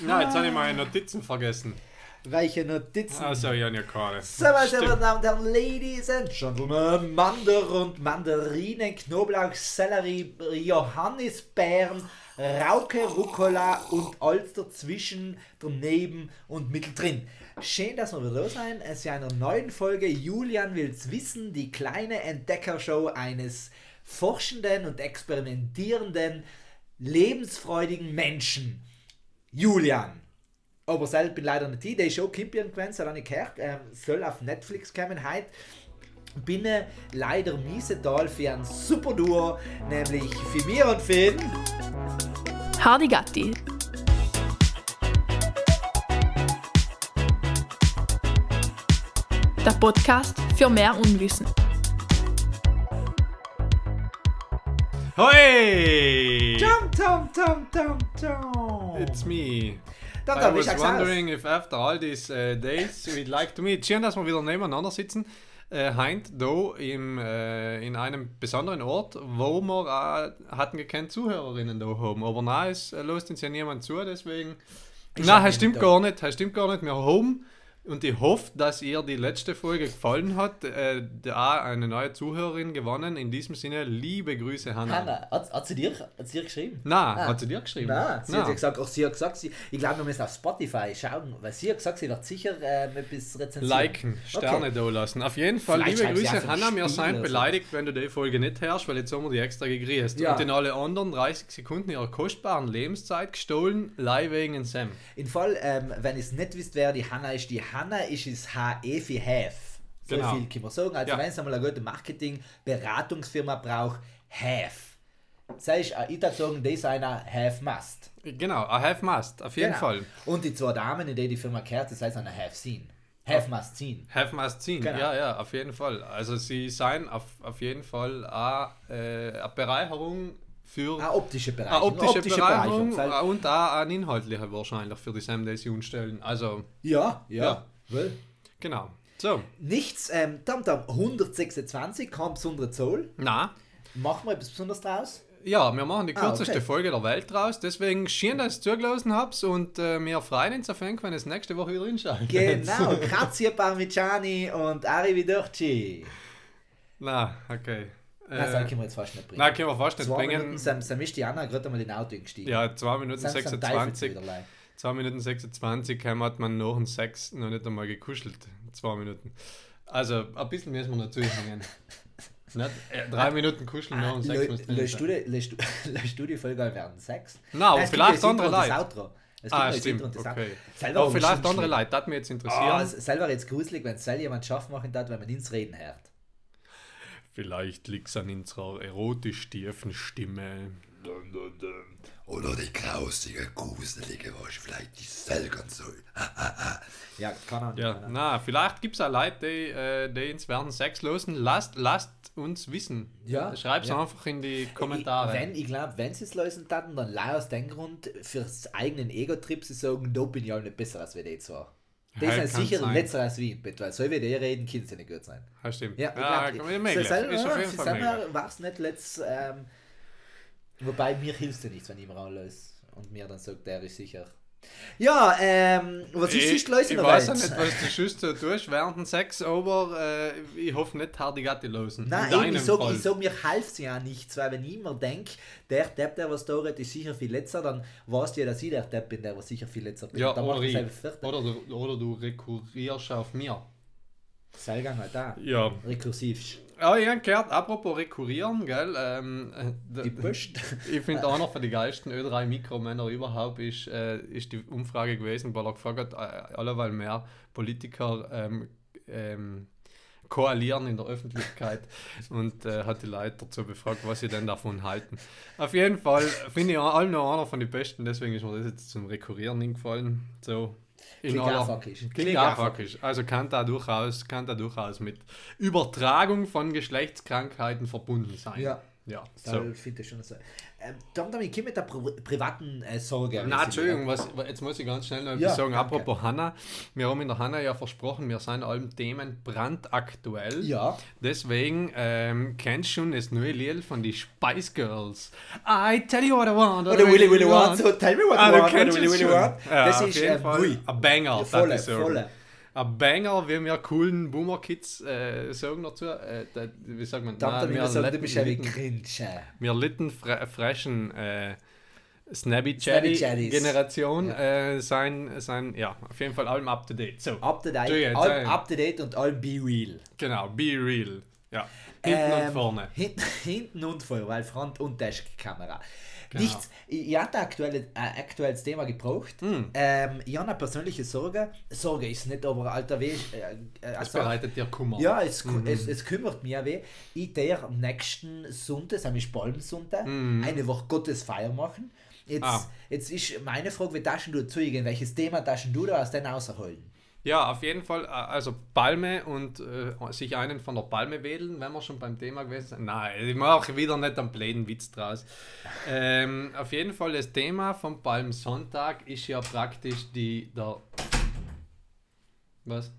Na, jetzt habe ich meine Notizen vergessen. Welche Notizen? Also, ja, ja, keine. So, meine Damen und Herren, Ladies and Gentlemen, Mander und Mandarinen, Knoblauch, Sellerie, Johannisbeeren, Rauke, Rucola und alles dazwischen, daneben und mittendrin. Schön, dass wir wieder da sein. Es ist einer neuen Folge Julian will's wissen, die kleine Entdeckershow eines forschenden und experimentierenden, lebensfreudigen Menschen. Julian. Aber selbst bin leider nicht ich. Der ist schon Kimpion gewesen, habe ich gehört. Ähm, soll auf Netflix kommen heute. Bin leider miesetal für ein super Duo, nämlich für mir und Finn. Hardy Gatti. Der Podcast für mehr Unwissen. Hoi! Tom, Tom, Tom, Tom, Tom. It's me. Tom, I was wondering if after all these uh, days we'd like to meet. Schön, dass wir wieder nebeneinander sitzen. Äh, heint da im, äh, in einem besonderen Ort, wo wir äh, hatten gekannt Zuhörerinnen da haben. Aber nein, es äh, lässt uns ja niemand zu, deswegen. Ich Nein, das stimmt gar nicht. Das stimmt gar nicht. Wir haben und ich hoffe, dass ihr die letzte Folge gefallen hat. Äh, da eine neue Zuhörerin gewonnen. In diesem Sinne, liebe Grüße, Hanna. Hanna, hat, hat, sie dir, hat sie dir geschrieben? Na, Ah. hat sie dir geschrieben? Nein, sie hat Na. ja gesagt, auch sie hat gesagt, sie, ich glaube, wir müssen auf Spotify schauen, weil sie hat gesagt, sie wird sicher ähm, etwas rezensieren. Liken, Sterne da lassen. Auf jeden Fall, Vielleicht liebe Grüße, Hanna. Wir sind so. beleidigt, wenn du die Folge nicht hörst, weil jetzt haben wir die extra gegrüßt. Ja. Und in alle anderen 30 Sekunden ihrer kostbaren Lebenszeit gestohlen, live wegen Sam. In Fall, ähm, wenn ihr es nicht wisst, wer die Hanna ist, die Hanna ist das HE für Have. So Genau. viel kann man sagen. Also Ja. wenn es einmal eine gute Marketing-Beratungsfirma braucht, Have. Das ist, äh, ich würde sagen, Designer Have Must. Genau, I have must, auf jeden Genau. Fall. Und die zwei Damen, in die die Firma kehrt, das heißt eine Have Seen. Have Must Seen. Have must seen, Genau. ja, ja, auf jeden Fall. Also sie seien auf, auf jeden Fall eine, äh, eine Bereicherung für Eine optische eine Bereicherung. optische, Bereicherung Bereicherung. und auch eine inhaltliche wahrscheinlich für die Sam Days stellen. Also, Ja, ja. Ja. Well. genau. So, Nichts, ähm, tam, tam, 126, kein besondere Zahl. na, Machen wir etwas Besonderes draus? Ja, wir machen die Ah, kürzeste okay. Folge der Welt draus. Deswegen schön, dass ihr zugelassen habt und äh, wir freuen uns auf jeden Fall, wenn es nächste Woche wieder hinschaut. Genau, grazie Parmigiani und Arrivederci. Na, okay. Das Äh, können wir jetzt fast nicht bringen. nein, können wir fast nicht Zwei bringen. Minuten, ist die Anna gerade einmal in den Auto gestiegen. Ja, 2 Minuten Sam, Sam teufelt 26. wieder leid. 2 Minuten 26 haben hat man nach dem Sex noch nicht einmal gekuschelt. 2 Minuten. Also, ein bisschen müssen wir natürlich hängen. nicht? Äh, drei Minuten kuscheln nach dem Sex muss drin Löschst du, die- Folge während Sex? Nein, Nein, vielleicht andere Leute. Outro. Es gibt Ah, stimmt, und das okay. Selber vielleicht andere. Leute, das mich jetzt Ah, interessieren. es ist selber jetzt gruselig, wenn es selber jemand schaffen machen darf, wenn man ins Reden hört. Vielleicht liegt es an unserer erotisch tiefen Stimme. Oder die grausige, gruselige, was vielleicht die selgern soll. Ja, kann er. Ja, kann na, vielleicht gibt es auch Leute, die, äh, die ins während Sex losen. Lasst, lasst uns wissen. Ja, Schreibt es ja. einfach in die Kommentare. Ich, wenn, ich glaube, wenn sie es lösen taten, dann leider aus dem Grund, fürs eigenen Ego-Trip, sie sagen, da bin ich auch nicht besser als wir die zwei. Die Ja, sind kann sicher sein. besser als wir, bitte, weil so wie die reden, können sie nicht gut sein. Ja, stimmt. Ja, Ja, ich kann glaub, Ist auf jeden Fall selber möglich. war es nicht letzt, ähm, wobei mir hilft ja nichts, wenn ich mir anlöse und mir dann sagt, der ist sicher. Ja, ähm, was ist Ich, sonst los ich weiß ja nicht, was du schüsst so tust während dem Sex, aber äh, ich hoffe nicht harte Gatte losen. Nein, in eben, ich sag, Fall. ich sag, mir hilft ja nichts, weil wenn ich immer denke, der Depp, der was da redet, ist sicher viel letzter, dann weißt du ja, dass ich der Depp bin, der was sicher viel letzter bin. ja, oder, ich, oder, du, oder du rekurrierst auf mir. Seilgang halt da. Ja. Rekursiv. Ja, ich habe gehört, apropos rekurrieren, gell, ähm, äh, Die Post. Ich finde einer von den geilsten Ö3 Mikromänner überhaupt ist, äh, ist die Umfrage gewesen, weil er gefragt hat, äh, alleweil mehr Politiker ähm, ähm, koalieren in der Öffentlichkeit und äh, hat die Leute dazu befragt, was sie denn davon halten. Auf jeden Fall finde ich allem noch einer von den besten, deswegen ist mir das jetzt zum Rekurrieren hingefallen. So, Klingt einfachisch. Also kann da durchaus, kann da durchaus mit Übertragung von Geschlechtskrankheiten verbunden sein. Ja. Ja, So. so. finde ich schon so. Ähm, dann damit kommen mit der pri privaten äh, Sorge. Na, Entschuldigung, was, jetzt muss ich ganz schnell noch Ja, etwas sagen. danke. Apropos Hanna, wir haben in der Hanna ja versprochen, wir sind allen Themen brandaktuell. Ja. Deswegen ähm, kennst du schon das neue Lied von die Spice Girls. I tell you what I want. Oder Willy Willy Want, so tell me what Ah, you du want, Willy es Willy schon. Want. Das ist, äh, ein Banger. Volle, volle. Ein Banger, wie wir coolen Boomer-Kids äh, sagen dazu. Äh, da, wie sagt man? Ich wir sagen, du bist ja wie cringe. wir litten fre frechen äh, Snabby Chatty. Generation äh, sein, sein, ja, auf jeden Fall allem up to date. So, Up to date, jetzt, äh, up to date und all be real. genau, be real. Ja, hinten und Ähm, vorne. Hinten, hinten und vorne, weil Front- und Dashkamera. Genau. Nichts, ich, ich hatte aktuell, ein aktuelles Thema gebraucht. Hm. Ähm, ich habe eine persönliche Sorge. Sorge ist nicht, aber alter Weh. Äh, äh, also- bereitet dir Kummer. Ja, es, Mhm. es, es kümmert mich auch weh. Ich der nächsten Sonntag, das ist Palmsonntag, eine Woche Gottesfeier machen. Jetzt. Ah. jetzt ist meine Frage, wie taschen du zugehen? Welches Thema taschen du da aus deinen rausholen? Ja, auf jeden Fall, äh, also Palme und äh, sich einen von der Palme wedeln, wenn wir schon beim Thema gewesen sind. Nein, ich mache wieder nicht einen blöden Witz draus. Ähm, auf jeden Fall, das Thema vom Palmsonntag ist ja praktisch die, der... Was?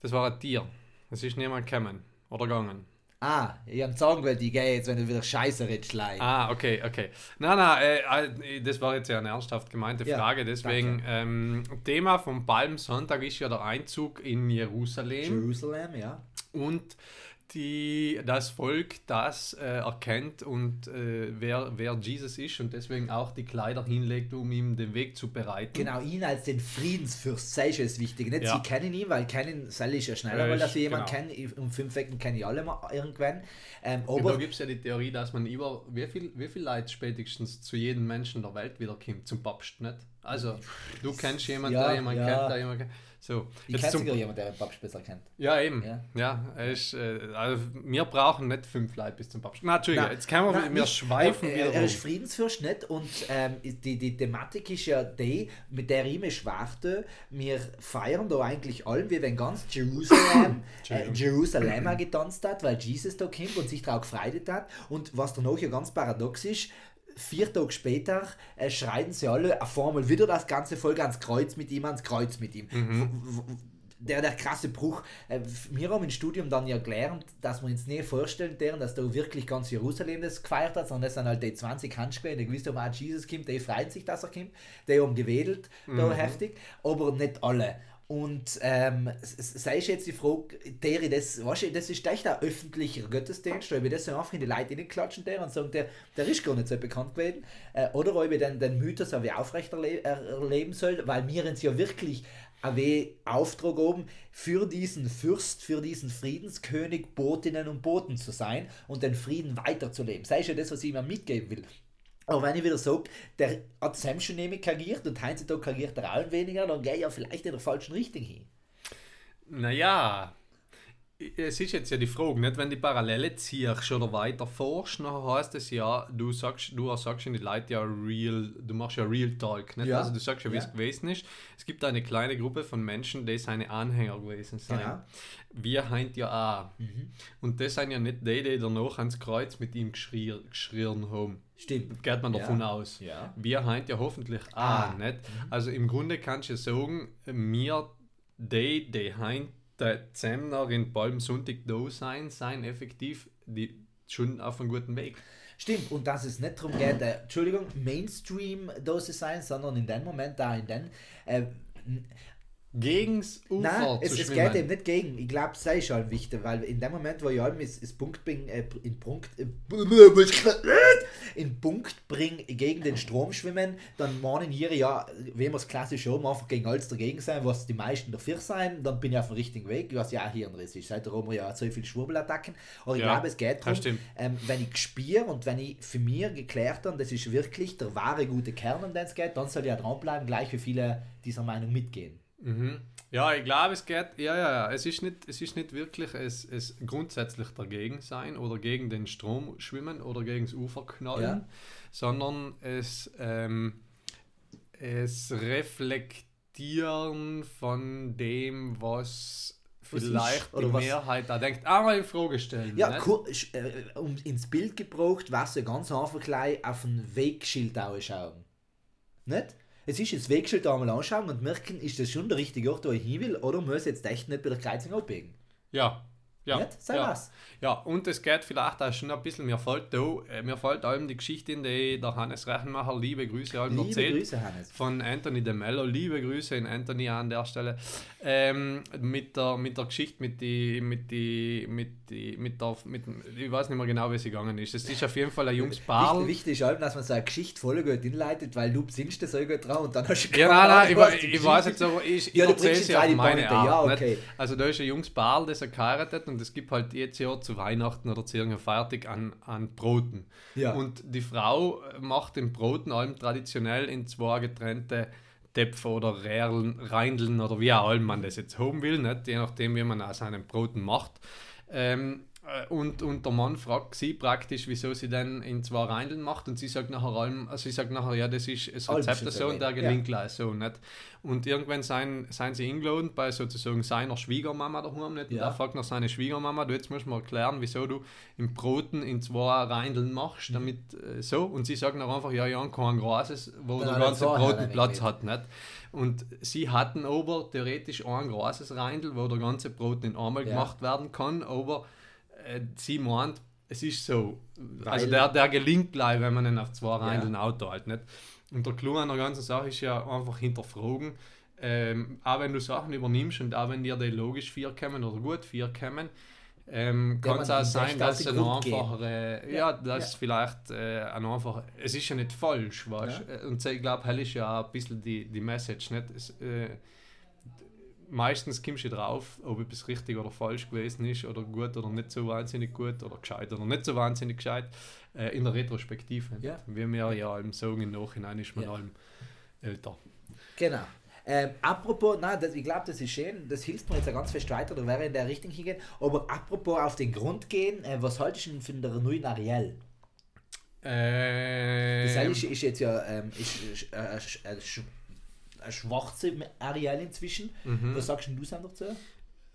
Das war ein Tier. Es ist niemand gekommen oder gegangen. Ah, ich habe sagen wollen, ich gehe jetzt, wenn du wieder Scheiße redest. Ah, okay, okay. Nein, nein, äh, äh, das war jetzt ja eine ernsthaft gemeinte Ja, Frage. Deswegen, ähm, Thema vom Palmsonntag ist ja der Einzug in Jerusalem. Jerusalem, ja. und die, das Volk das äh, erkennt und äh, wer, wer Jesus ist und deswegen auch die Kleider hinlegt, um ihm den Weg zu bereiten. Genau, ihn als den Friedensfürst, sei schon das Wichtige. Nicht Ja. sie kennen ihn, weil kennen soll ich ja schneller, weil wir jemanden genau. kennen. Ich- Um fünf Ecken kenne ich alle mal irgendwann. Ähm, Und da aber gibt es ja die Theorie, dass man über wie viel, wie viel Leute spätestens zu jedem Menschen der Welt wiederkommt, zum Papst nicht. Also, du kennst jemanden, Ja, der jemanden ja. kennt, der jemanden kennt. So, ich kenne sogar jemanden, der den Papst besser kennt. ja, eben. Ja. Ja, ist, äh, also, wir brauchen nicht fünf Leute bis zum Papst. Na, Entschuldigung, Nein, jetzt können wir, nein, wir nicht- schweifen er, wieder er, ist. Friedensfürst nicht und ähm, die, die Thematik ist ja die, mit der ich mich schwarte, wir feiern da eigentlich allem, wie wenn ganz Jerusalem, äh. Jerusalem getanzt hat, weil Jesus da kommt und sich darauf gefreut hat und was danach ja ganz paradox ist, vier Tage später äh, schreiten sie alle auf einmal wieder das ganze Volk ans Kreuz mit ihm, ans Kreuz mit ihm. Mhm. Der, der krasse Bruch. Äh, wir haben im Studium dann ja gelernt, dass wir uns nie vorstellen deren, dass da wirklich ganz Jerusalem das gefeiert hat, sondern das sind halt die 20 Handschwellen, die gewusst haben, Jesus kommt, die freuen sich, dass er kommt, die haben gewedelt, da heftig, aber nicht alle. Und ähm, sei ich jetzt die Frage, der, das, weißt du, das ist echt ein öffentlicher Gottesdienst, ob ich das so einfach in die Leute klatschen der und sagen, der, der ist gar nicht so bekannt gewesen. Äh, oder ob ich den, den Mythos auch aufrechterleben erleben soll, weil mir uns ja wirklich ein Auftrag oben für diesen Fürst, für diesen Friedenskönig Botinnen und Boten zu sein und den Frieden weiterzuleben. Sei schon das, was ich mir mitgeben will. Aber wenn ich wieder sage, der hat Sam schon nämlich kariert und heutzutage kariert er auch weniger, dann gehe ich ja vielleicht in der falschen Richtung hin. Naja, es ist jetzt ja die Frage, nicht wenn die Parallele ziehst oder weiter forschst, dann heißt es ja, du sagst, du sagst in die Leute ja real, du machst ja Real Talk, nicht? Ja. Also du sagst ja, wie Ja. es gewesen ist. Es gibt eine kleine Gruppe von Menschen, die seine Anhänger gewesen sind. Genau. Wir heint ja auch. Und das sind ja nicht die, die danach ans Kreuz mit ihm geschrien, geschrien haben. Stimmt. Geht man Ja. davon aus. Ja. Wir heint ja hoffentlich Ah. auch nicht. Also im Grunde kannst du sagen, mir, die, die heint der Zemner in Palmsonntag da sein, sein effektiv die schon auf einem guten Weg. Stimmt, und dass es nicht darum geht, äh, Entschuldigung, Mainstream da zu sein, sondern in dem Moment da, in den. Äh, Gegens Ufer Nein, zu es, es geht eben nicht gegen. Ich glaube, es sei schon wichtig, weil in dem Moment, wo ich allem ist, ist Punkt bring, äh, in Punkt, äh, in Punkt bring gegen den Strom schwimmen, dann meinen hier ja, wie wir es klassisch haben, einfach gegen alles dagegen sein, was die meisten dafür sein, dann bin ich auf dem richtigen Weg, was ja auch Hirnriss ist. Seit haben wir ja so viele Schwurbelattacken. Aber ich Ja, glaube, es geht darum, ähm, wenn ich spüre und wenn ich für mich geklärt habe, das ist wirklich der wahre gute Kern, um den es geht, dann soll ich ja dranbleiben, gleich wie viele dieser Meinung mitgehen. Mhm. Ja, ich glaube, es geht, ja, ja, ja, es ist nicht, es ist nicht wirklich es, es grundsätzlich dagegen sein oder gegen den Strom schwimmen oder gegen das Ufer knallen, Ja. sondern es, ähm, es reflektieren von dem, was vielleicht oder die was- Mehrheit da denkt, einmal in Frage stellen. Ja, nicht? kur- sch- äh, um ins Bild gebraucht, was du ganz einfach gleich auf ein Wegschild anschauen. Nicht? Es ist das Wegschild einmal anschauen und merken, ist das schon der richtige Ort, wo ich hin will, oder muss ich jetzt echt nicht bei der Kreuzung abbiegen? Ja. Ja, Nicht? Sei ja. was. ja, und es geht vielleicht auch schon ein bisschen, mir fällt da, äh, mir fällt allem die Geschichte in, die der Hannes Rechenmacher, liebe Grüße, allem Liebe erzählt. Grüße, Hannes. von Anthony de Mello. Liebe Grüße in Anthony an der Stelle. Ähm, mit, der, mit der Geschichte, mit die, mit die, mit die, mit der, mit, ich weiß nicht mehr genau, wie sie gegangen ist. Es ist auf jeden Fall ein junges Paar. Wichtig, wichtig ist halt, dass man so eine Geschichte voll gut inleitet, weil du besinnst das so gut drauf und dann hast du Ja, nein, nein, ich, was wei- die ich weiß jetzt aber, ich, Ja, ich du erzähle sie auf meine Art. ja, okay. Also da ist ein junges Paar, das er geheiratet und es gibt halt jetzt Jahr zu Weihnachten oder zu irgendeiner Feiertag an, an Broten. Ja. Und die Frau macht den Broten allem traditionell in zwei getrennte Töpfe oder Rährlen, Reindeln oder wie auch immer man das jetzt haben will, nicht? je nachdem, wie man aus seinen Broten macht. Ähm, äh, und, und der Mann fragt sie praktisch, wieso sie denn in zwei Reindeln macht und sie sagt nachher allem, also sie sagt nachher, ja, das ist das Rezept so und der ja. gelingt gleich so, nicht? Und irgendwann seien, seien sie eingeladen bei sozusagen seiner Schwiegermama daheim, nicht? Und Ja. er fragt nach seiner Schwiegermama, du jetzt musst du mir erklären, wieso du im Broten in zwei Reindeln machst, Mhm. damit äh, so. Und sie sagen dann einfach, ja, ja, kein großes, wo Dann der er ganze Broten Platz hat, nicht? Und sie hatten aber theoretisch ein großes Reindel, wo der ganze Broten in einmal Ja. gemacht werden kann, aber äh, sie meint, es ist so. also Weil- der, der gelingt gleich, wenn man ihn auf zwei Ja. Reindeln Auto halt nicht. Und der Clou an der ganzen Sache ist ja einfach hinterfragen, ähm, auch wenn du Sachen übernimmst und auch wenn dir die logisch vier kommen oder gut vier kommen, ähm, kann es auch sein, dass es ein Grund gehen. einfacher, ja, dass vielleicht äh, ein einfach, es ist ja nicht falsch, weißt du? Und ich glaube, hell ist ja auch ein bisschen die, die Message, nicht? Es, äh, meistens kommst du drauf, ob etwas richtig oder falsch gewesen ist oder gut oder nicht so wahnsinnig gut oder gescheit oder nicht so wahnsinnig gescheit äh, in der Retrospektive. Ja. Wie wir ja im Sagen im Nachhinein ist man Ja. allem älter. Genau. Ähm, apropos, nein, das, ich glaube, das ist schön, das hilft mir jetzt ganz fest weiter, da wäre in der Richtung hingehen. Aber apropos auf den Grund gehen, äh, was haltest du denn von der neuen Ariel? Das Ähm, ist, ist jetzt ja ähm, ist, ist, äh, schwarze Ariel inzwischen. Mhm. Was sagst du denn dazu?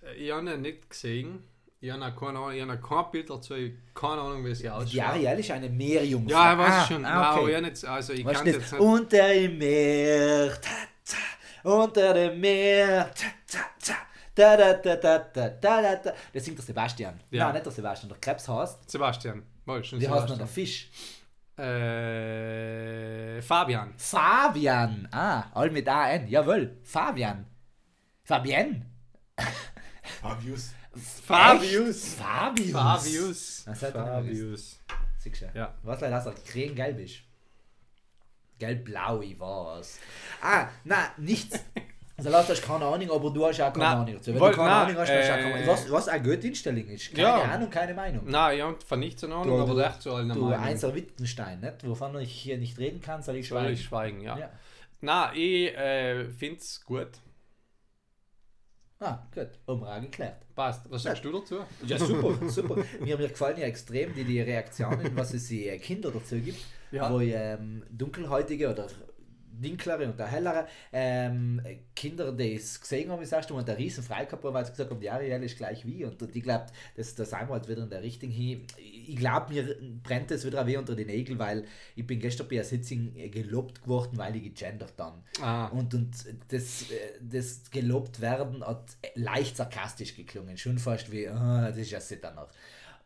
Äh, ich habe ihn nicht gesehen. Ich habe keine Ahnung, ich habe kein Bild dazu, ich keine Ahnung, wie es ja, aussieht. Die Ariel ist eine Meerjungfrau. Ja, ich weiß ah, schon. Ah, okay. Nein, nicht, also ich weißt kann nicht. jetzt nicht. Unter dem Meer, ta, ta, unter dem Meer, ta, ta, ta. Da, da, da, da, da, da, da. Das singt der Sebastian. Ja. Nein, nicht der Sebastian, der Krebs heißt. Sebastian. Wohl, schon Wie heißt denn der Fisch? Äh, Fabian. Fabian. Ah, all mit AN. Jawohl, Fabian. Fabienne. Fabius. Fabius. Fabius. Fabius. Das hat Fabius. Siehst du? Ja. Was leider, dass er creme-gelb ist. Gelb-blau, ich war's. Ah, na, nichts. Also du hast keine Ahnung, aber du hast auch keine Ahnung dazu. Wenn woll- du keine na, Ahnung hast, hast du auch keine äh, Ahnung. Was, was eine gute Einstellung ist. Keine Ja. Ahnung, keine Meinung. Nein, ja, von nichts in Ahnung, Du- aber du- echt zu allen Du. Einser Wittgenstein, nicht? wovon ich hier nicht reden kann, soll ich Soll schweigen. ich schweigen, ja. Ja. Nein, ich äh, finde es gut. Ah, gut. Umfrage geklärt. Passt. Was sagst du dazu? Ja, super, super. Mir, mir gefallen ja extrem die, die Reaktionen, was es die äh, Kinder dazu gibt, Ja. wo ähm, dunkelhäutige oder dinklere und auch hellere ähm, Kinder, die es gesehen haben, das erste Mal, und der riesen Freikörper, weil sie gesagt haben, die Ariel ist gleich wie. Und ich glaube, das, das halt wieder in der Richtung hin. Ich glaube, mir brennt es wieder weh unter den Nägeln, weil ich bin gestern bei einer Sitzung gelobt geworden, weil ich gegendert dann. Ah. Und, und das, äh, das gelobt werden hat leicht sarkastisch geklungen. Schon fast wie, ah, das ist ja sitter noch.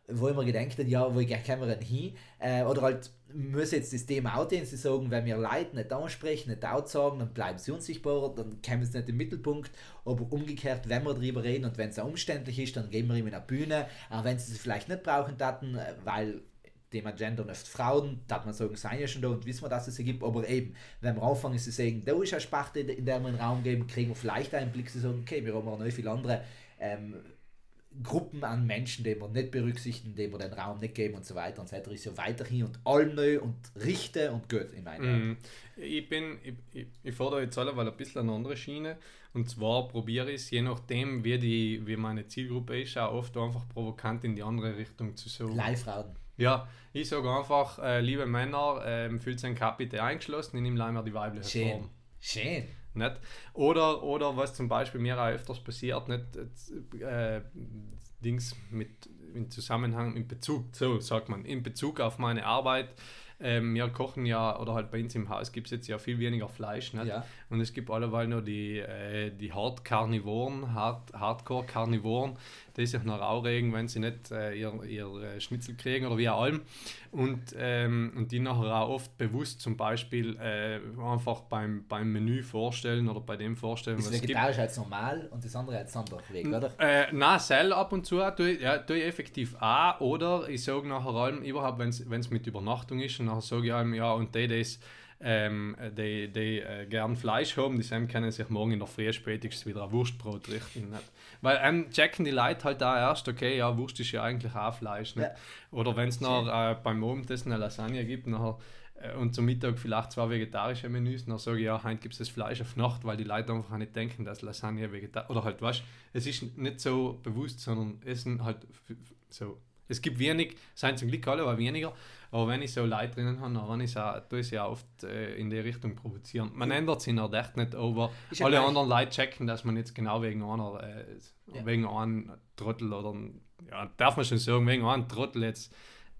Wo ich mir gedacht habe, ja, wo kommen wir denn hin? Äh, oder halt, muss jetzt das Thema auch sie sagen, wenn wir Leute nicht ansprechen, nicht out sagen, dann bleiben sie unsichtbar, dann kommen sie nicht im Mittelpunkt. Aber umgekehrt, wenn wir darüber reden und wenn es auch umständlich ist, dann geben wir ihm eine Bühne. Auch wenn sie es vielleicht nicht brauchen taten, äh, weil Thema Gender oft Frauen, da man sagen, seien ja schon da und wissen wir, dass es sie gibt, aber eben, wenn wir anfangen zu sagen, da ist eine Sparte, in der wir einen Raum geben, kriegen wir vielleicht einen Blick zu sagen, okay, wir haben auch noch viele andere ähm, Gruppen an Menschen, die wir nicht berücksichtigen, denen wir den Raum nicht geben und so weiter und so weiter, ist ja weiterhin und allem neu und richte und gut in meinen. Mhm. Ich bin, ich, ich, ich fordere jetzt alle, weil ein bisschen eine andere Schiene. Und zwar probiere ich es, je nachdem, wie, die, wie meine Zielgruppe ist, auch oft einfach provokant in die andere Richtung zu sagen. Live-Frauen. Ja, ich sage einfach, äh, liebe Männer, ähm, fühlt sich ein Kapitän eingeschlossen, ich nehme leider die weibliche Schön. Form. Schön. Nicht? Oder, oder was zum Beispiel mir auch öfters passiert, nicht äh, Dings mit im Zusammenhang, in Bezug, so sagt man, in Bezug auf meine Arbeit. Ähm, wir kochen ja, oder halt bei uns im Haus gibt es jetzt ja viel weniger Fleisch. Nicht? Ja. Und es gibt alleweil nur die, äh, die Hard-Karnivoren, Hard, Hardcore-Karnivoren, die sich noch aufregen, wenn sie nicht äh, ihr, ihr äh, Schnitzel kriegen oder wie auch allem. Und, ähm, und die nachher auch oft bewusst zum Beispiel äh, einfach beim, beim Menü vorstellen oder bei dem vorstellen, Das was es gibt. Vegetarisch als normal und das andere als Sonderweg, oder? Äh, na, Sell ab und zu tue ja, tue ich effektiv auch. Oder ich sage nachher allem, überhaupt, wenn es mit Übernachtung ist, und nachher sage ich allem, ja, und die, die, ähm, die, die äh, gern Fleisch haben, die Sam können sich morgen in der Früh spätestens wieder ein Wurstbrot richten. Nicht? Weil ähm, checken die Leute halt da erst, okay, ja, Wurst ist ja eigentlich auch Fleisch. Nicht? Ja. Oder wenn es noch äh, beim Abendessen eine Lasagne gibt, nachher äh, und zum Mittag vielleicht zwei vegetarische Menüs, dann sage ich, ja, heute gibt es das Fleisch auf Nacht, weil die Leute einfach nicht denken, dass Lasagne vegetarisch Oder halt, weißt es ist nicht so bewusst, sondern essen halt so. Es gibt wenig, seien zum Glück alle, aber weniger. Aber wenn ich so Leute drinnen habe, dann ich auch, tue ich sie auch oft äh, in die Richtung provozieren. Man ändert sich halt echt nicht, aber Ist ja alle anderen Leute checken, dass man jetzt genau wegen einer, äh, Ja. wegen einem Trottel oder, ja, darf man schon sagen, wegen einem Trottel jetzt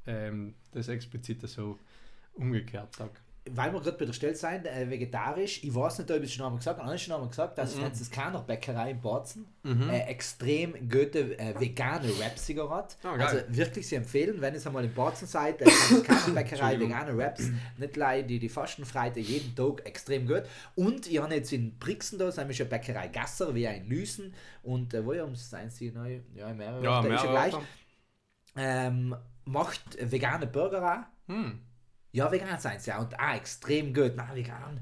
ähm, das explizit so umgekehrt sagt. Weil wir gerade bei der Stelle sein, äh, vegetarisch, ich weiß nicht, ob ich es schon einmal gesagt habe, ich schon einmal gesagt, dass Mhm. keiner Bäckerei in Bozen äh, extrem gute äh, vegane sogar hat. Ah, also wirklich sie empfehlen, wenn es einmal in Bozen seid, äh, keine Bäckerei, vegane Wraps, nicht leider die, die Fastenfreite jeden Tag extrem gut. Und ich habe jetzt in Brixen da, nämlich eine Bäckerei Gasser, wie ein Lüsen und äh, wo ja ums sein sie neu, ja, mehrere, Ja, mehr ist ja gleich, ähm, macht vegane Burger auch. Hm. Ja, vegan sein ja. Und auch extrem gut. Nein, vegan.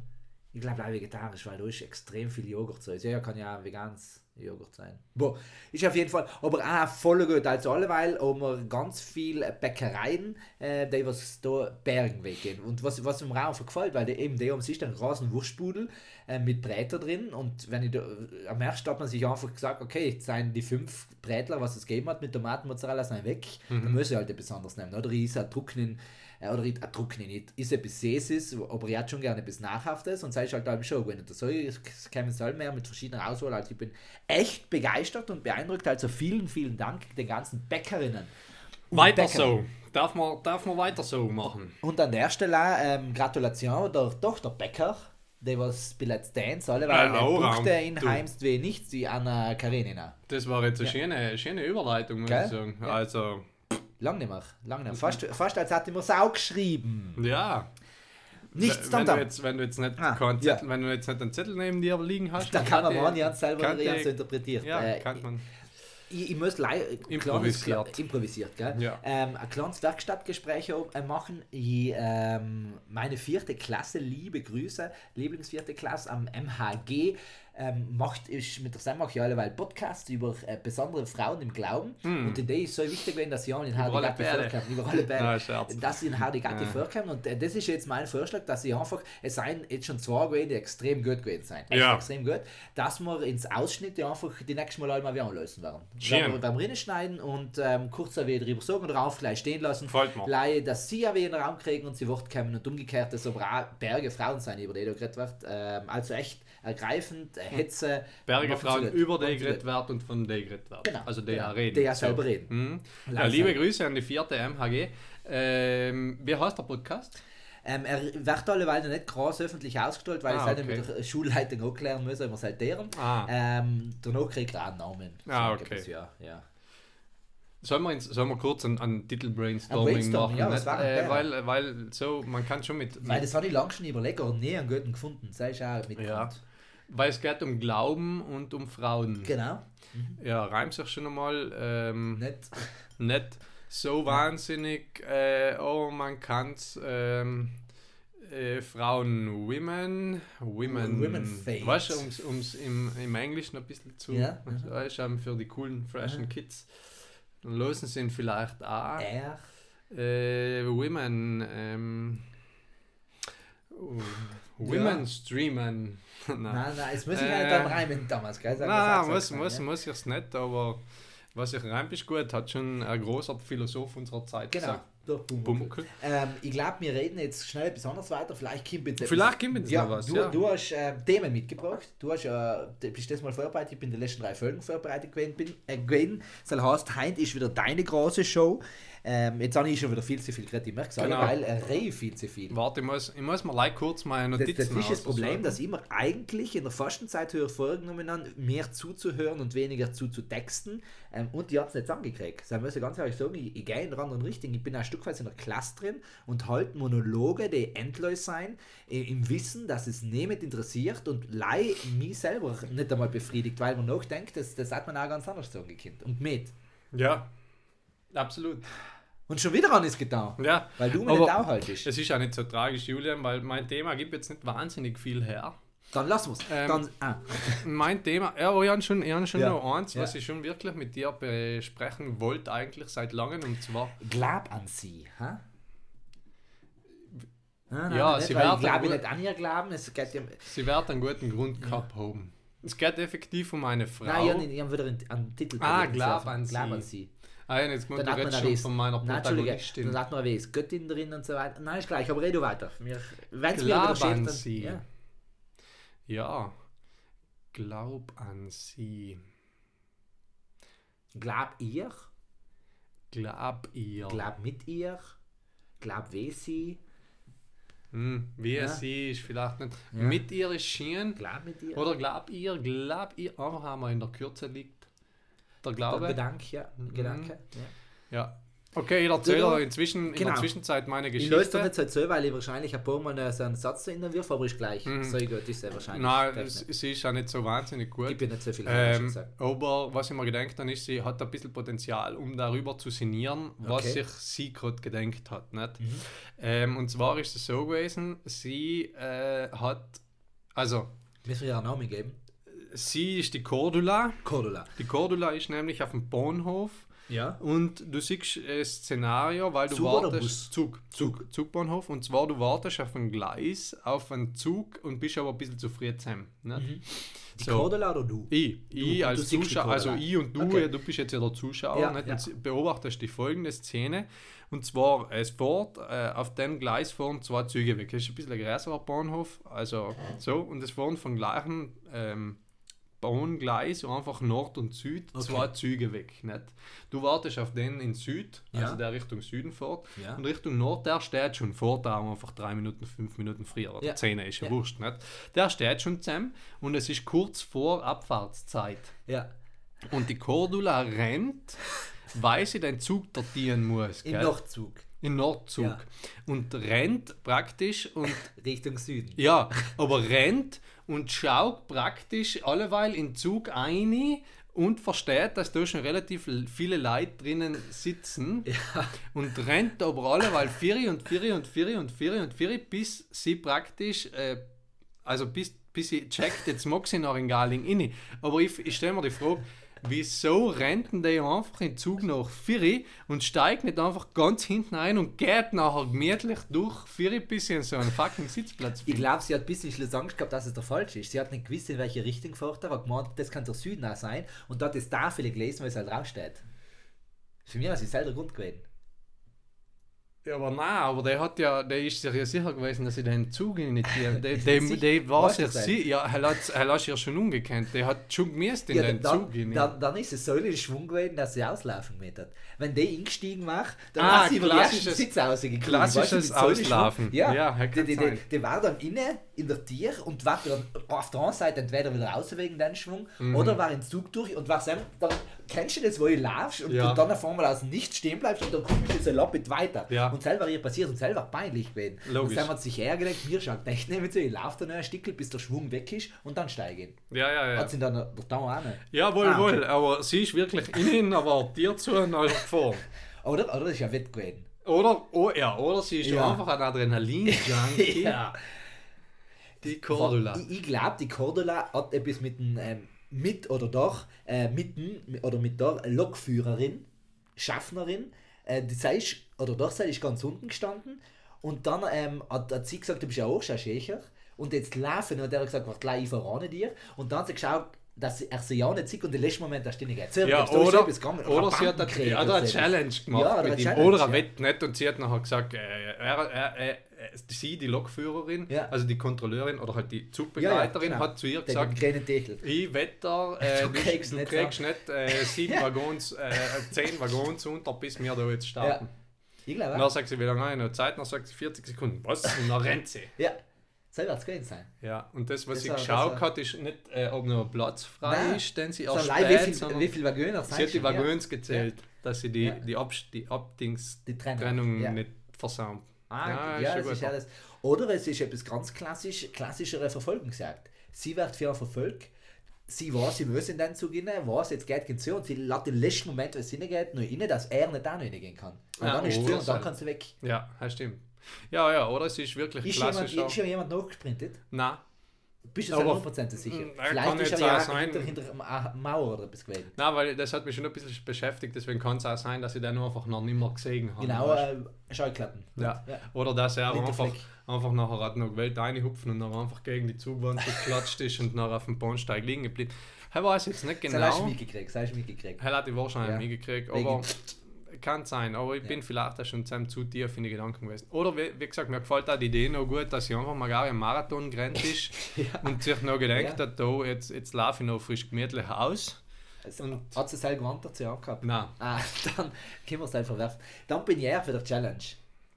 Ich glaube, auch vegetarisch, weil da ist extrem viel Joghurt so. Ja, kann ja auch veganes Joghurt sein. Boah, ist auf jeden Fall, aber auch voll gut. Also alleweil haben wir ganz viele Bäckereien, äh, die was da Bergen weggehen. Und was, was mir auch gefällt, weil die, eben die haben sich einen großen Wurstbudel äh, mit Bräter drin. Und wenn ich da, am ersten hat man sich einfach gesagt, okay, jetzt seien die fünf Brätler, was es gegeben hat, mit Tomaten, Mozzarella, sind weg. Dann muss ich halt etwas anderes nehmen. Oder ich ist ein Trocknen, äh, oder ich ein Trocknen nicht. Ist etwas Süßes, aber ich hätte schon gerne etwas Nachhaftes. Und sei ich halt schon, wenn du so ist, kämen es mehr mit verschiedenen Auswahl. Also ich bin echt begeistert und beeindruckt. Also vielen, vielen Dank den ganzen Bäckerinnen. Weiter Bäckern. so. Darf man, darf man weiter so machen? Und an der Stelle ähm, Gratulation der Tochter Bäcker, die was bei Let's Dance alle, weil äh, auch, Punkte in Du. Heimst wie nichts, die Anna Karenina. Das war jetzt eine schöne, schöne Überleitung, muss Gell? ich sagen. Ja. Also, Lang nicht mehr, lang nicht mehr. Fast, fast als hätte ich mir es auch geschrieben. ja. Nichts wenn dann du jetzt, wenn du jetzt nicht Ah, keinen ja. Zettel, wenn du jetzt nicht einen Zettel neben dir liegen hast, Da kann man ja selber kann die- so interpretiert. Ja, Äh, kann man. ich, ich muss leider Improvisiert. improvisiert gell? Ja. Ähm, ein kleines Werkstattgespräch äh, machen. Ich, ähm, meine vierte Klasse, liebe Grüße, Lieblingsvierte Klasse am MHG. Ähm, macht ich mit der Sam mache ich alleweil Podcast über äh, besondere Frauen im Glauben und die Idee ist so wichtig gewesen, dass sie auch in Hm. Hardy Bälle. vorkommen, über alle Scherz. dass sie in Hardy Gatti vorkommen und äh, das ist jetzt mein Vorschlag, dass sie einfach, es seien jetzt schon zwei gewesen, die extrem gut gewesen sind, Ja. extrem gut, dass wir ins Ausschnitt ja einfach die nächste Mal einmal wieder anlösen werden. Schön. Beim Rinnen schneiden und ähm, kurz ein wenig drüber sagen und drauf gleich stehen lassen. Gleich, dass sie ja wieder in den Raum kriegen und sie Wort kommen und umgekehrt, dass aber auch Berge Frauen sein, über die da geredet wird. Ähm, also echt ergreifend, äh, Hetze. Berge Frauen gut. über gut. wird und von die geredet wird. Genau, Also die genau. ja reden. Ja selber reden. Mhm. Ja, liebe Grüße an die vierte MHG. Ähm, wie heißt der Podcast? Ähm, er wird alleweil nicht groß öffentlich ausgestellt, weil Ah, ich es halt okay. mit der Schulleitung auch klären muss, immer seit deren. Ah. Ähm, danach kriegt er auch einen Namen. Ah, So okay. Ja, ja. Sollen wir, ins, sollen wir kurz einen, einen Titel-Brainstorming Brainstorming, machen? ja, nicht? war denn äh, der? weil, weil so, man kann schon mit, Weil das habe ich lange schon überlegt, aber nie einen guten gefunden. Sei ich auch mit Ja. Weil es geht um Glauben und um Frauen. Genau. Ja, reimt sich schon einmal ähm, Nicht. nicht so wahnsinnig, äh, oh, man kann es ähm, äh, Frauen, Women, Women, Women Faith. weißt du, um's, um's im, im Englischen ein bisschen zu, Ja, also, weißt du, für die coolen, freshen Kids. Dann losen sie ihn vielleicht auch. Äh, Women, ähm, Women streamen. Nein, Nein, nein, es muss ich Äh, nicht Reimen damals, gell? Sag Nein, auch muss, muss, gesagt, muss ich es nicht, aber was ich reimt ist gut, hat schon ein großer Philosoph unserer Zeit Genau. gesagt. Bumbuckel. Ähm, ich glaube, wir reden jetzt schnell etwas anderes weiter. Vielleicht kommt jetzt Vielleicht kommt jetzt ja, noch was, Du, ja. du hast äh, Themen mitgebracht. Du hast, äh, bist das mal vorbereitet. Ich bin in den letzten drei Folgen vorbereitet gewesen. Bin, äh, gewesen. Das heißt, heute ist wieder deine große Show. Ähm, jetzt habe ich schon wieder viel zu viel geredet. Ich merke es alle, Genau. weil äh, rede viel zu viel. Warte, ich muss, ich muss mir gleich kurz meine Das, Notizen das ist das Problem, dass ich mir eigentlich in der Fastenzeit höher vorgenommen habe, mehr zuzuhören und weniger zuzutexten. Ähm, und die hat es nicht angekriegt. Das muss ich ganz ehrlich sagen, ich, ich gehe in einer anderen Richtung. Ich bin ein Stück weit in der Klasse drin und halte Monologe, die endlos sein, i- im Wissen, dass es niemand interessiert und lei mich selber nicht einmal befriedigt, weil man noch denkt, das, das hat man auch ganz anders sagen können. Und mit. Ja, absolut. Und schon wieder an ist getan. Ja, Weil du mir nicht aufhaltest. Es ist ja nicht so tragisch, Julian, weil mein Thema gibt jetzt nicht wahnsinnig viel her. Dann lassen wir es. Ähm, Dann, ah. Mein Thema, ja, ich habe schon, ich schon Ja. noch eins, was Ja. ich schon wirklich mit dir besprechen wollte, eigentlich seit langem, und zwar, Glaub an sie. Ha? Nein, Ja, nicht, sie werden ich glaube nicht an ihr glauben. Es geht ja, sie wird einen guten Grund gehabt haben. Es geht effektiv um eine Frau. nein, ich habe wieder einen, einen Titel. Ah, glaub an Glaub sie. an sie. Ah, ja, jetzt muss Dann man schon von meiner Nein, Protagonistin. dann hat man eine Göttin drin und so weiter. Nein, ist gleich, aber rede weiter. Wir, wenn es mir dann, sie. Ja. Ja, glaub an sie. Glaub ihr, Glaub ihr. glaub mit ihr, glaub wie sie, Hm, wie Ja. sie ist vielleicht nicht. Ja. Mit ihr ist schien. glaub mit ihr. Oder glaub ihr, glaub ihr, einfach einmal in der Kürze liegt. Der Der Glaube. Gedanke, ja. Gedanke. Ja. Ja. Okay, ich erzähle dir inzwischen in Genau. der Zwischenzeit meine Ich löse Geschichte. doch nicht so erzählen, weil ich wahrscheinlich ein paar Mal so einen Satz da wirf, aber ist gleich. Mhm. So gut ist er wahrscheinlich. Nein, sie ist ja nicht so wahnsinnig gut. Gibt ja nicht so viel. ich Ähm, aber was ich mir gedacht habe, ist, sie hat ein bisschen Potenzial, um darüber zu sinnieren, was Okay. sich sie gerade gedenkt hat. Nicht? Mhm. Ähm, und zwar ist es so gewesen, sie äh, hat, also Müssen wir ihr einen Namen geben? Sie ist die Cordula. Cordula. Die Cordula ist nämlich auf dem Bahnhof Ja. und du siehst ein Szenario, weil du Zug wartest. Bus? Zug, Zug, Zugbahnhof. Und zwar du wartest auf ein Gleis, auf einen Zug und bist aber ein bisschen zu früh zusammen. Nicht? Die So. Cordula oder du? Ich, ich und als du Zuschauer, also ich und du, Okay. du bist jetzt ja der Zuschauer, Ja, nicht? ja. und beobachtest die folgende Szene. Und zwar, es fährt, äh, auf dem Gleis fahren zwei Züge weg. Das ist ein bisschen ein größerer Bahnhof, also so, und es fahren vom gleichen ähm, Bahngleis einfach Nord und Süd Okay. zwei Züge weg. Nicht? Du wartest auf den in Süd, Ja. also der Richtung Süden fährt, Ja. und Richtung Nord, der steht schon vor, da einfach drei Minuten, fünf Minuten früher oder Ja. zehn, ist ja, Ja. wurscht. Nicht? Der steht schon zusammen und es ist kurz vor Abfahrtszeit. Ja. Und die Cordula rennt, weil sie den Zug datieren muss. Im? Nachtzug. Im Nordzug. Ja. Und rennt praktisch und Richtung Süden. ja, aber rennt und schaut praktisch alleweil in Zug ein und versteht, dass da schon relativ viele Leute drinnen sitzen und rennt aber alleweil Vieri und Vieri und Vieri und Vieri und Vieri, bis sie praktisch, äh, also bis, bis sie checkt, jetzt mag sie nach in Galing inne. Aber ich, ich stelle mir die Frage, wieso rennt denn der einfach in den Zug nach Vieri und steigt nicht einfach ganz hinten ein und geht nachher gemütlich durch Vieri, bis in so einen fucking Sitzplatz Ich glaube, sie hat ein bisschen Schluss Angst gehabt, dass es der falsch ist. Sie hat nicht gewusst, in welche Richtung fährt er, hat gemeint, das kann der Süden auch sein. Und hat das da viele gelesen, weil es halt draufsteht. Für mich ist es selber Grund gewesen. Ja, aber nein, aber der hat ja, der ist sich ja sicher gewesen, dass ich den Zug nicht hier. Der, der, der war sich sicher, ja, er hat er hat ja schon umgekannt. Der hat schon gemäßt in Ja, den dann, Zug. hinein. dann, dann ist es so in Schwung gewesen, dass sie auslaufen mit hat. Wenn der eingestiegen macht, dann Ah, hat sie über klassisches- Sitze rausgekommen. klassisches Weißt du, Schwung. Auslaufen. Ja, Ja, der, der, der, der war dann inne in der Tier und war dann auf der einen Seite entweder wieder raus wegen den Schwung Mhm. oder war in den Zug durch und war dann kennst du das, wo du laufst und, Ja. und dann auf einmal aus dem Nichts stehen bleibst und dann kommst du so loppet weiter. Ja. Und selber ihr passiert und selber peinlich gewesen. Logisch. Und dann hat sich hergedacht, mir schaut nicht nicht so, ich laufe dann ein Stückchen, bis der Schwung weg ist und dann steige ich. ja, ja, ja. Hat sie dann der Dauer auch nicht. Ja, wohl, Ah, okay. wohl. Aber sie ist wirklich innen, aber dir zu nach vorn. Oder, oder das ist ja Wett gewesen. Oder, oh, ja, oder sie ist Ja. einfach ein Adrenalin-Junkie. Ja. Die Cordula. Ich, ich glaube, die Cordula hat etwas mit dem, ähm, mit oder doch, äh, mit dem, oder mit der Lokführerin, Schaffnerin, äh, die sei ist, oder doch sei ist ganz unten gestanden und dann ähm, hat, hat sie gesagt, du bist ja auch schon Schächer und jetzt laufen und der hat gesagt, warte, ich verrate dir und dann hat sie geschaut, dass er sie ja nicht sieht und im letzten Moment da stehen geht. So, Ja, oder, gegangen. oder sie hat, eine. Challenge gemacht Ja, oder mit ihm. Challenge, oder er ja. wett nicht und sie hat nachher gesagt, äh, er, er, er, äh, sie, die Lokführerin, Ja. also die Kontrolleurin oder halt die Zugbegleiterin, genau. hat zu ihr gesagt, Deckel. ich wette, äh, Du kriegst du nicht kriegst nicht äh, sieben Ja. Waggons, äh, zehn Waggons unter, bis wir da jetzt Ja. starten. Ich glaube dann sagt sie, wie lange habe ich noch Zeit? Dann sagt sie 40 Sekunden. Was? Und dann rennt sie. Ja, so wird es gewesen sein. Ja, und das, was Das sie war- geschaut hat, ist nicht, äh, ob noch Platz frei Nein. ist, den sie erst allein wie spät, viel, wie viel Waggons sie hat die Waggons gezählt, dass sie die, Ja. die, Abs die Abdings Die Trennung, Trennung ja. nicht versauen. Ah, Ja, ja, ist ja schon das gut. ist alles. Oder es ist etwas ganz klassisch, klassischere Verfolgungsjagd. Sie wird für verfolgt, sie weiß, sie muss in den Zug rein, weiß, jetzt geht es zu und sie lässt den letzten Moment, wenn es reingeht, nur rein, dass er nicht auch noch reingehen kann. Und Ja, dann ist es zu oder und dann kann sie weg. Ja, das stimmt. Ja, ja, oder es ist wirklich Ist jemand, klassisch. ist schon jemand nachgesprintet? Nein, Bist du Aber- 100% sicher? Äh, Vielleicht kann ist er ja auch sein. hinter, hinter einer Mauer oder etwas gewesen. nein, weil das hat mich schon ein bisschen beschäftigt, deswegen kann es auch sein, dass ich den einfach noch nicht mehr gesehen habe. Genau, äh, Schallklappen. du? ja. ja. Oder dass er einfach, einfach nachher hat noch gewählt reinhupfen und dann einfach gegen die Zugwand geklatscht ist und nachher auf dem Bahnsteig liegen geblieben. Ich weiß jetzt nicht Das hast du genau. mitgekriegt, das hast du mitgekriegt. Er hat die wahrscheinlich Ja. nie gekriegt, Wegen- aber kann sein. Aber ich bin vielleicht auch schon zusammen zu tief in die Gedanken gewesen. Oder wie, wie gesagt, mir gefällt auch die Idee noch gut, dass sie einfach mal gar im Marathon gerannt ist und sich noch gedacht Ja. hat, oh, jetzt, jetzt laufe ich noch frisch gemütlich aus. Also, Und- hat sie es selber gewandt dazu angehabt? Nein, Ah, dann können wir es einfach werfen. Dann bin ich eher für die Challenge.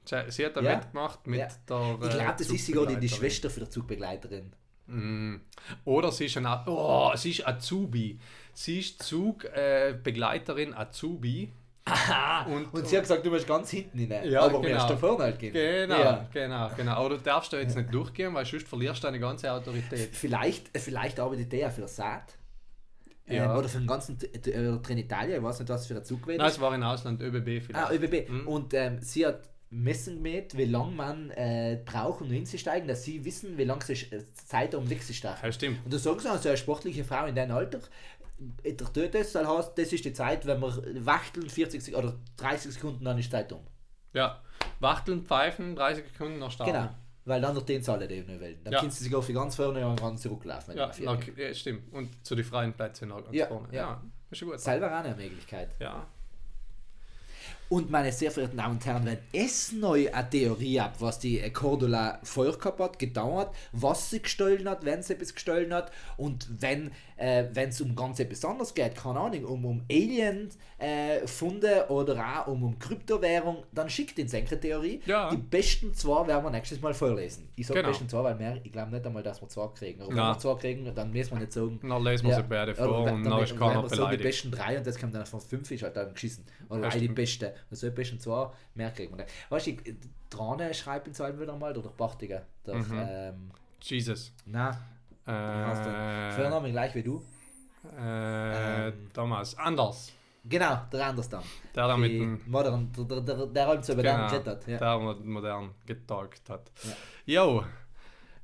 sie, sie hat da Ja. mitgemacht mit Ja. der. Ich äh, glaube, das ist sogar die. Schwester für die Zugbegleiterin. Mm. Oder sie ist, eine, oh, sie ist Azubi. Sie ist Zugbegleiterin äh, Und, Und sie hat gesagt, du musst ganz hinten rein. Ja, aber genau. da vorne halt gehen. Genau, Ja. genau, genau. Aber du darfst da jetzt nicht durchgehen, weil sonst verlierst du deine ganze Autorität. Vielleicht, vielleicht arbeitet der ja für Saat. Ja. Ähm, oder für den ganzen äh, Trenitalia, ich weiß nicht, was für ein Zug gewesen Nein, ist. es war in Ausland, ÖBB vielleicht. Ah, ÖBB. Mhm. Und ähm, sie hat messen gemäht, wie lange man äh, braucht, um hinzusteigen, dass sie wissen, wie lange sie äh, Zeit um wegzustarten. Ja, stimmt. Und du sagst also, eine sportliche Frau in deinem Alter, der tut das, dann das ist die Zeit, wenn wir wachteln, 40 Sek oder 30 Sekunden, dann ist die Zeit um. Ja. Wachteln, pfeifen, 30 Sekunden noch starten. Genau. Weil dann durch den Zahlen die nicht wählen. Dann Ja. kannst du sich auf die ganz vorne und ganz zurücklaufen. Ja, vier ja, stimmt. Und zu den freien Plätzen noch ganz Ja, vorne. ja. Ja, ist schon gut. Selber auch eine Möglichkeit. Ja. Und meine sehr verehrten Damen und Herren, wenn es neu eine Theorie ab, was die Cordula vorher gehabt hat, gedauert, was sie gestohlen hat, wenn sie etwas gestohlen hat und wenn äh, es um ganz etwas anderes geht, keine Ahnung, um, um Alien-Funde oder auch um, um Kryptowährung, dann schickt den Theorie. Ja. Die besten zwei werden wir nächstes Mal vorlesen. Ich sage Genau. besten zwei, weil mehr, ich glaube nicht einmal, dass wir zwei kriegen. Aber wenn Ja. wir zwei kriegen, dann müssen wir nicht sagen. Dann lesen wir sie beide vor oder und dann, dann ist wenn keiner wir so die beleidigt. besten drei und das kommt dann von fünf ist halt dann geschissen. Oder Ja, die besten. Also die besten zwei, mehr kriegen wir nicht. Weißt du, Trane schreibt uns halt wieder mal, oder der Bachtiger. Mhm. ähm, Jesus. na, hast du Äh, Vorname gleich wie du. äh, Ähm. Thomas. Anders. Genau, der anders dann. Der da mit. Modern, der, der, der, der halt so modern Genau, geklettert. Ja. der mo- modern getalkt hat. Jo.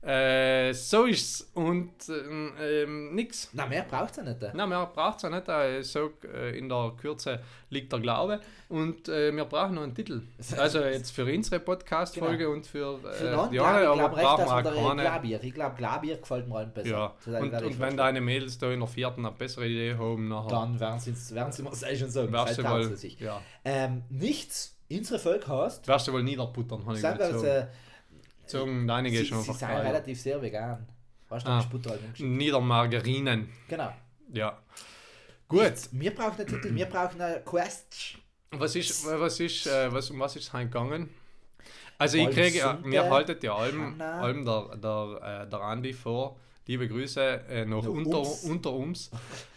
Äh, so ist's. Und ähm, ähm, nix. Na, mehr braucht es ja nicht. äh. Na, mehr braucht es ja nicht. Äh, So äh, in der Kürze liegt der Glaube. Und äh, wir brauchen noch einen Titel. Also jetzt für unsere Podcast-Folge und für, äh, Für die glaub, andere, ich aber glaube recht, brauchen dass wir auch keine. Glabier. Ich glaube, Glabier gefällt mir allen besser. Ja. Das Und, und wenn deine Mädels da in der vierten eine bessere Idee haben, nachher Dann werden sie, werden sie mir das schon sagen. wärst du wohl, ja, Ähm, nichts, unsere Volk heißt, wärst du wohl niederputtern, habe ich gesagt. Äh, Zogen, deine sie, gehst schon sie einfach sind geil. relativ sehr vegan. Weißt du, Ah. umgeschickt. Niedermargarinen. Genau. Ja. Gut. Wir brauchen einen Titel, wir brauchen eine Quest. Was ist, was ist, äh, was, um was ist es gegangen? Also ich Alm kriege, mir haltet ja allem, allem der, der, äh, der Andi vor. Liebe Grüße äh, noch Noch unter, ums. unter uns.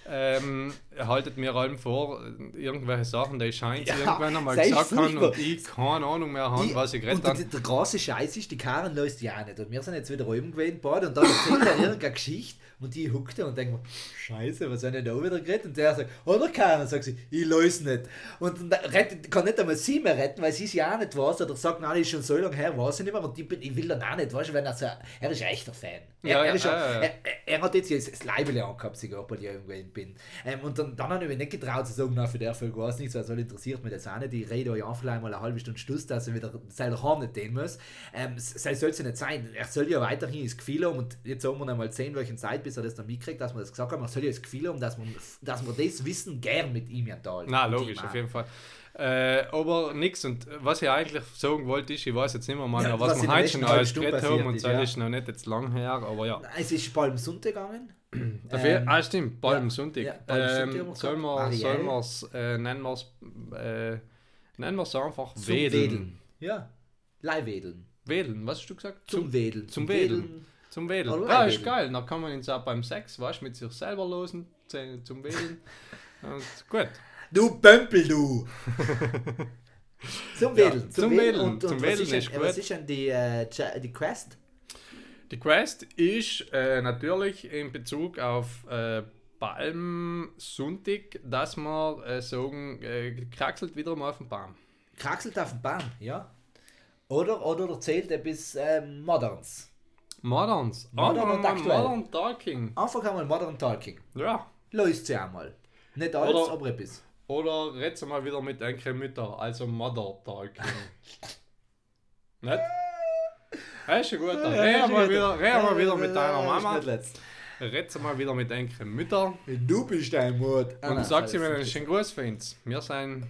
Ähm, haltet mir allem vor, irgendwelche Sachen, die Scheint Ja, irgendwann einmal gesagt haben und ich keine Ahnung mehr habe, was ich geredet habe. der, große Scheiß ist, die Karen löst die auch nicht. Und wir sind jetzt wieder oben gewesen, und dann erzählt er irgendeine Geschichte und die huckte und denkt mir, Scheiße, was haben die da wieder geredet? Und der sagt, oder Karen, sagt sie, ich löse nicht. Und dann rettet, kann nicht einmal sie mehr retten, weil sie es ja auch nicht weiß, oder sagt, nein, ist schon so lange her, weiß ich nicht mehr, und ich, bin, ich will dann auch nicht, weißt du, wenn er so, er ist ein echter Fan. Er, Ja, er, ist ja, ja. Er, er, hat jetzt das Leibele angehabt, sogar bei dir irgendwo in bin. Ähm, und dann, dann habe ich mich nicht getraut zu sagen, na, für der Folge war es nicht so, also interessiert mich das auch nicht. Ich rede euch vielleicht mal eine halbe Stunde Schluss, dass er wieder selber haben nicht den muss. Ähm, soll es ja nicht sein. Er soll ja weiterhin das Gefühl haben und jetzt haben wir noch mal zehn Wochen Zeit, bis er das dann mitkriegt, dass wir das gesagt haben. Er soll ja das Gefühl haben, dass wir, dass wir das Wissen gern mit ihm ja da. Na, logisch, auf jeden Fall. Äh, aber nix. Und was ich eigentlich sagen wollte, ist, ich weiß jetzt nicht mehr, mal, Ja, was, wir heute schon alles geredet haben und das ja. ist noch nicht jetzt lang her, aber ja. Es ist Palmsonntag gegangen. Dafür, Ähm, ah, stimmt, Palmsonntag. ja, Palmsonntag ähm, sollen wir, sollen wir's, äh, nennen wir es äh, nennen wir's einfach Zum Wedeln. Wedeln. Ja. Leihwedeln. Wedeln, was hast du gesagt? Zum, Wedeln. zum Wedeln. Zum Wedeln. Oder Ah, ist Wedeln. geil. Dann kann man ihn auch beim Sex, weißt du, mit sich selber losen, zu- zum Wedeln. Und gut. Du Pömpel, du! zum Wedeln. zum Wedeln. Und, und Zum was Wedeln ist, denn- ist was gut. ist denn die, äh, die Quest? Die Quest ist äh, natürlich in Bezug auf äh, Palmsonntag, dass wir äh, sagen, äh, kraxelt wieder mal auf den Baum. Kraxelt auf dem Baum, ja? Oder, oder erzählt er bis ähm, Moderns. Moderns. Modern und aktuell. Modern Talking. Einfach einmal Modern Talking. Ja. Löst sie einmal. Nicht alles, Oder- aber etwas. Oder red's mal wieder mit enkelen Mütter, also Mother Talking. Nicht? Das ist ein guter. Red mal wieder, red mal wieder mit deiner Mama. Red mal wieder mit enkelen Müttern. Du bist ein Mord. Und sag sie mir einen schönen Gruß für uns. Wir sind.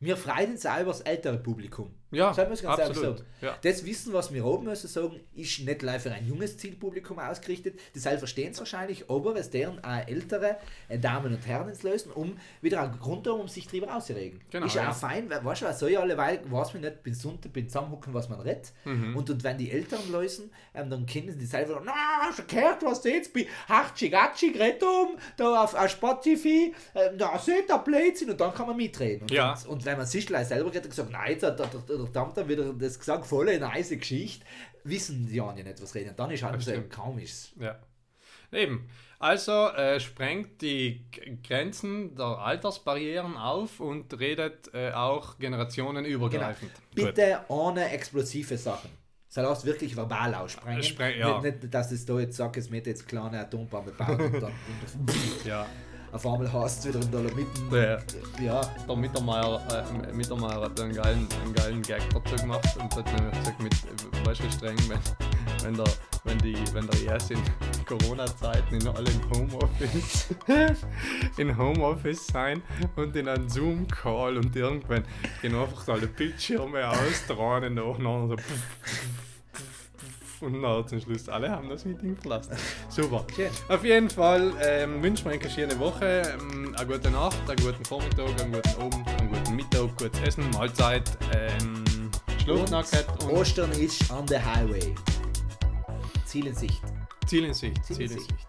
Wir freuen uns selber das ältere Publikum. Ja, wir es ganz absolut. sagen? Ja. Das Wissen, was wir oben müssen sagen, ist nicht live für ein junges Zielpublikum ausgerichtet. Die selber verstehen es wahrscheinlich, aber es deren auch ältere Damen und Herren ins Lösen, um wieder einen Grund haben, um sich drüber auszuregen. Genau, ist ja auch fein, weil, weißt du, was soll ja alle, weil, weiß man nicht, bin Sonntag, bin zusammenhucken, was man redet. Mhm. Und, und wenn die Eltern lösen, ähm, dann kennen sie selber, na, hast du gehört, was du jetzt Hachig, Rettung, da auf, auf Spotify, ähm, da seht ihr Blödsinn und dann kann man mitreden. Und, Ja. und, und wenn man sich gleich selber geht und gesagt, nein, jetzt hat der, der, der Dampf wieder das gesagt, voll eine nice Geschichte, wissen die ja nicht, was reden. Dann ist halt so kaum ist. Ja. Eben. Also äh, sprengt die Grenzen der Altersbarrieren auf und redet äh, auch generationenübergreifend. Genau. Gut. Bitte ohne explosive Sachen. Soll das wirklich verbal aussprengen. Spreng- ja. nicht, nicht, dass es da jetzt sagt, es wird jetzt kleine Atombombe bauen und dann Ja. Auf einmal hast du wieder in der Mitten. Der, Ja, der Mittermeier, äh, Mittermeier hat einen geilen, einen geilen Gag dazu gemacht und hat nämlich gesagt, mit, weißt du, streng, wenn, wenn, der, wenn, die, wenn der erst in Corona-Zeiten in alle in Homeoffice in Homeoffice sein und in einem Zoom-Call und irgendwann gehen einfach alle Bildschirme aus, dran nacheinander so und dann zum Schluss alle haben das Meeting verlassen. Super. schön. Auf jeden Fall ähm, wünschen wir euch eine schöne Woche, ähm, eine gute Nacht, einen guten Vormittag, einen guten Abend, einen guten Mittag, gutes Essen, Mahlzeit, ähm, Schlafnacket und Ostern ist on the highway. Ziel in Sicht. Ziel in Sicht. Ziel Ziel in in Sicht. Sicht.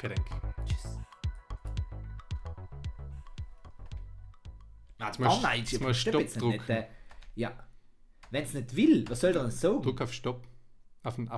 Vielen Dank. Tschüss. Na, Jetzt musst- oh nein, jetzt du stopp äh, Ja. Wenn es nicht will, was soll er denn sagen? Druck auf Stopp. Auf den